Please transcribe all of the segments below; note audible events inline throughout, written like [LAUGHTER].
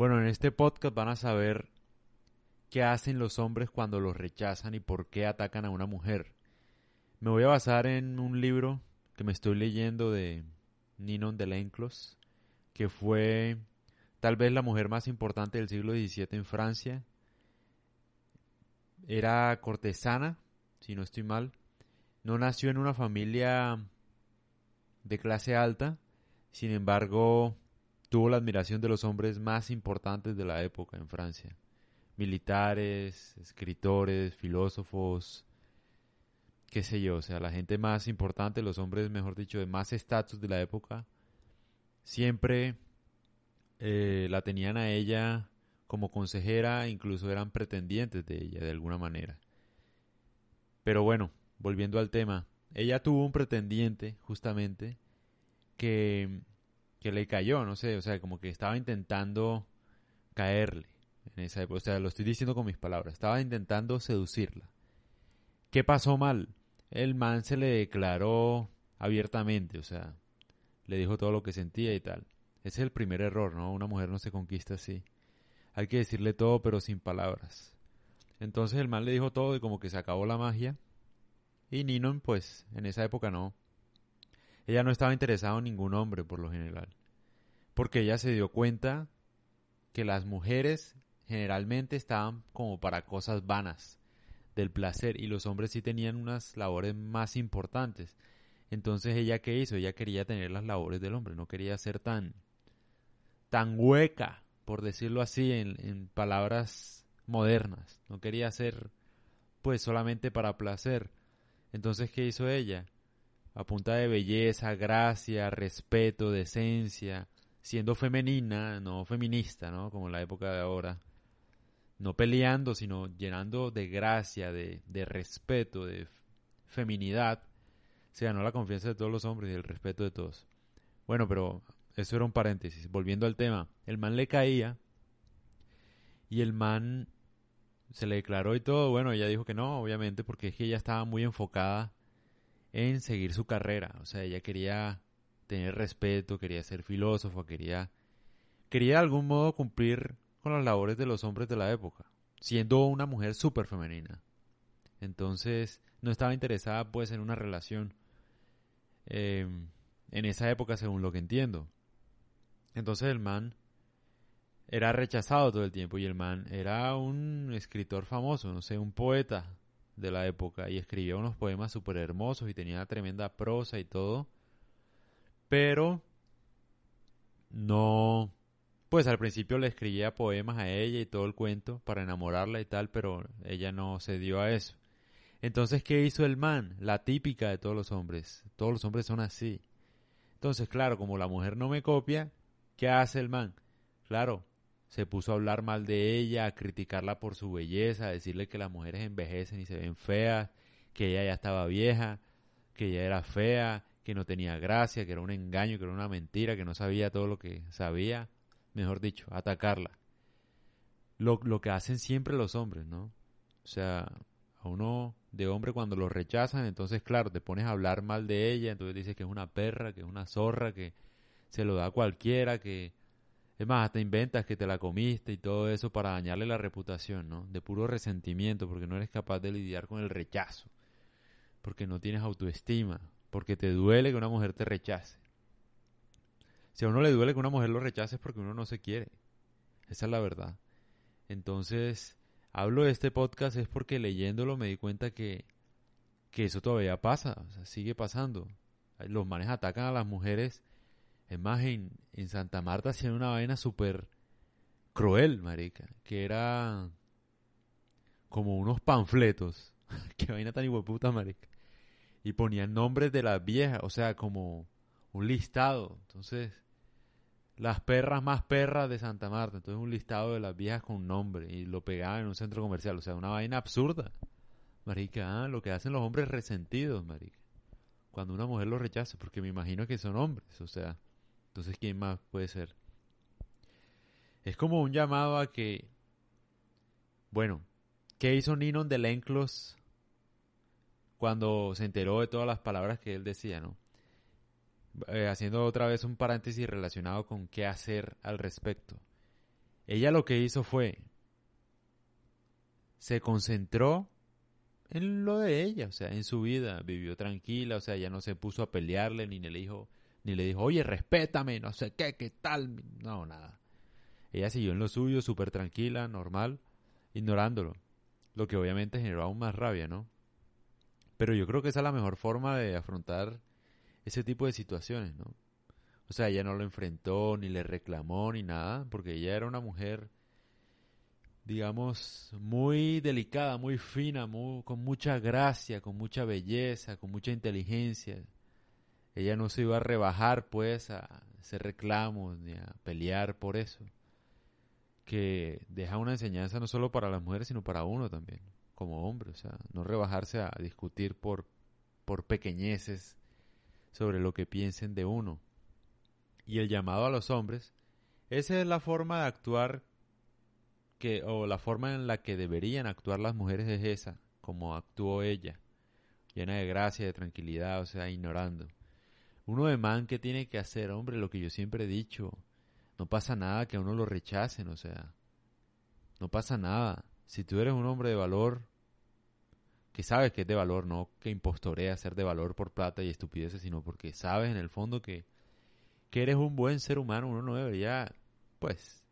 Bueno, en este podcast van a saber qué hacen los hombres cuando los rechazan y por qué atacan a una mujer. Me voy a basar en un libro que me estoy leyendo de Ninon de Lenclos, que fue tal vez la mujer más importante del siglo XVII en Francia. Era cortesana, si no estoy mal. No nació en una familia de clase alta, sin embargo, tuvo la admiración de los hombres más importantes de la época en Francia. Militares, escritores, filósofos, qué sé yo, o sea, la gente más importante, los hombres, mejor dicho, de más estatus de la época, siempre eh, la tenían a ella como consejera, incluso eran pretendientes de ella de alguna manera. Pero bueno, volviendo al tema, ella tuvo un pretendiente, justamente, que, que le cayó, no sé, o sea, como que estaba intentando caerle en esa época. O sea, lo estoy diciendo con mis palabras. Estaba intentando seducirla. ¿Qué pasó mal? El man se le declaró abiertamente, o sea, le dijo todo lo que sentía y tal. Ese es el primer error, ¿no? Una mujer no se conquista así. Hay que decirle todo, pero sin palabras. Entonces el man le dijo todo y como que se acabó la magia. Y Ninon, pues, en esa época no. Ella no estaba interesada en ningún hombre, por lo general. Porque ella se dio cuenta que las mujeres generalmente estaban como para cosas vanas del placer y los hombres sí tenían unas labores más importantes. Entonces ella qué hizo? Ella quería tener las labores del hombre, no quería ser tan tan hueca, por decirlo así en, palabras modernas. No quería ser pues solamente para placer. Entonces, ¿qué hizo ella? A punta de belleza, gracia, respeto, decencia, siendo femenina, no feminista, ¿no? Como en la época de ahora. No peleando, sino llenando de gracia, de, de respeto, de feminidad. Se ganó la confianza de todos los hombres y el respeto de todos. Bueno, pero eso era un paréntesis. Volviendo al tema, el man le caía y el man se le declaró y todo. Bueno, ella dijo que no, obviamente, porque es que ella estaba muy enfocada en seguir su carrera. O sea, ella quería tener respeto, quería ser filósofo, quería, quería de algún modo cumplir con las labores de los hombres de la época, siendo una mujer súper femenina. Entonces, no estaba interesada pues en una relación eh, en esa época, según lo que entiendo. Entonces el man era rechazado todo el tiempo y el man era un escritor famoso, no sé, un poeta de la época y escribía unos poemas súper hermosos y tenía tremenda prosa y todo. Pero no, pues al principio le escribía poemas a ella y todo el cuento para enamorarla y tal, pero ella no se dio a eso. Entonces, ¿qué hizo el man? La típica de todos los hombres. Todos los hombres son así. Entonces, claro, como la mujer no me copia, ¿qué hace el man? Claro, se puso a hablar mal de ella, a criticarla por su belleza, a decirle que las mujeres envejecen y se ven feas, que ella ya estaba vieja, que ella era fea, que no tenía gracia, que era un engaño, que era una mentira, que no sabía todo lo que sabía, mejor dicho, atacarla. Lo, lo que hacen siempre los hombres, ¿no? O sea, a uno de hombre cuando lo rechazan, entonces claro, te pones a hablar mal de ella, entonces dices que es una perra, que es una zorra, que se lo da a cualquiera, que es más, hasta inventas que te la comiste y todo eso para dañarle la reputación, ¿no? De puro resentimiento, porque no eres capaz de lidiar con el rechazo, porque no tienes autoestima, porque te duele que una mujer te rechace. Si a uno le duele que una mujer lo rechace es porque uno no se quiere. Esa es la verdad. Entonces, hablo de este podcast es porque leyéndolo me di cuenta que, que eso todavía pasa, o sea, sigue pasando. Los manes atacan a las mujeres es más, en, Santa Marta hacían una vaina súper cruel, marica. Que era como unos panfletos. [LAUGHS] Qué vaina tan puta, marica. Y ponían nombres de las viejas, o sea, como un listado. Entonces, las perras más perras de Santa Marta. Entonces, un listado de las viejas con nombre. Y lo pegaban en un centro comercial. O sea, una vaina absurda. Marica, ah, lo que hacen los hombres resentidos, marica. Cuando una mujer los rechaza, porque me imagino que son hombres, o sea. Entonces, ¿quién más puede ser? Es como un llamado a que, bueno, ¿qué hizo Ninon de Lenclos cuando se enteró de todas las palabras que él decía, no? Eh, haciendo otra vez un paréntesis relacionado con qué hacer al respecto. ella lo que hizo fue, se concentró en lo de ella, o sea, en su vida, vivió tranquila, o sea, ella no se puso a pelearle, ni le dijo, ni le dijo, oye, respétame, no sé qué, qué tal, no, nada. Ella siguió en lo suyo, súper tranquila, normal, ignorándolo, lo que obviamente generó aún más rabia, ¿no? Pero yo creo que esa es la mejor forma de afrontar ese tipo de situaciones, ¿no? O sea, ella no lo enfrentó, ni le reclamó, ni nada, porque ella era una mujer, digamos, muy delicada, muy fina, con mucha gracia, con mucha belleza, con mucha inteligencia. Ella no se iba a rebajar, pues, a hacer reclamos, ni a pelear por eso. Que deja una enseñanza no solo para las mujeres, sino para uno también, como hombre. O sea, no rebajarse a discutir por, por pequeñeces sobre lo que piensen de uno y el llamado a los hombres, esa es la forma de actuar que, o la forma en la que deberían actuar las mujeres es esa, como actuó ella, llena de gracia, de tranquilidad, o sea, ignorando. Uno de man que tiene que hacer, hombre, lo que yo siempre he dicho, no pasa nada que a uno lo rechacen, o sea, no pasa nada. Si tú eres un hombre de valor, que sabes que es de valor, no que impostorea ser de valor por plata y estupideces, sino porque sabes en el fondo que que eres un buen ser humano, uno no debería, pues,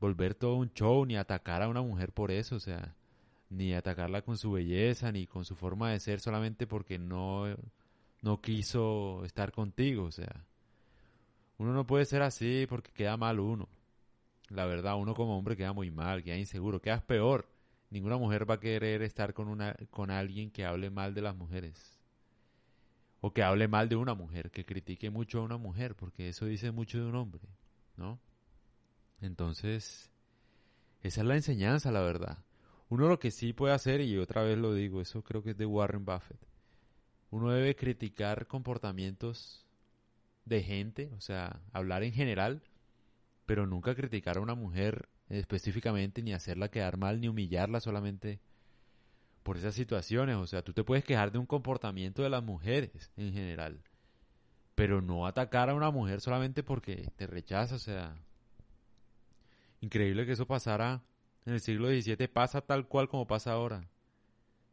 volver todo un show, ni atacar a una mujer por eso, o sea, ni atacarla con su belleza, ni con su forma de ser solamente porque no, no quiso estar contigo, o sea, uno no puede ser así porque queda mal uno. La verdad, uno como hombre queda muy mal, queda inseguro, quedas peor. Ninguna mujer va a querer estar con una con alguien que hable mal de las mujeres o que hable mal de una mujer, que critique mucho a una mujer, porque eso dice mucho de un hombre, ¿no? Entonces, esa es la enseñanza, la verdad. Uno lo que sí puede hacer, y otra vez lo digo, eso creo que es de Warren Buffett, uno debe criticar comportamientos de gente, o sea, hablar en general, pero nunca criticar a una mujer específicamente, ni hacerla quedar mal, ni humillarla solamente por esas situaciones. O sea, tú te puedes quejar de un comportamiento de las mujeres en general, pero no atacar a una mujer solamente porque te rechaza. O sea, increíble que eso pasara en el siglo XVII, pasa tal cual como pasa ahora.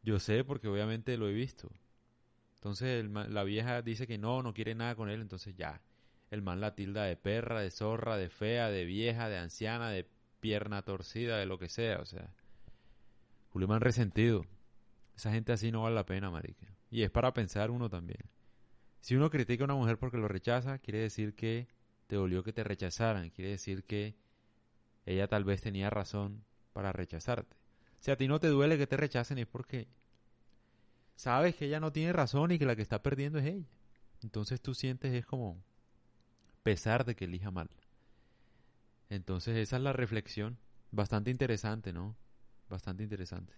Yo sé porque obviamente lo he visto. Entonces la vieja dice que no, no quiere nada con él, entonces ya. El man la tilda de perra, de zorra, de fea, de vieja, de anciana, de pierna torcida, de lo que sea, o sea. Julio Man resentido. Esa gente así no vale la pena, marica. Y es para pensar uno también. Si uno critica a una mujer porque lo rechaza, quiere decir que te dolió que te rechazaran. Quiere decir que ella tal vez tenía razón para rechazarte. Si a ti no te duele que te rechacen es porque sabes que ella no tiene razón y que la que está perdiendo es ella. Entonces tú sientes es como pesar de que elija mal. Entonces esa es la reflexión. Bastante interesante, ¿no? Bastante interesante.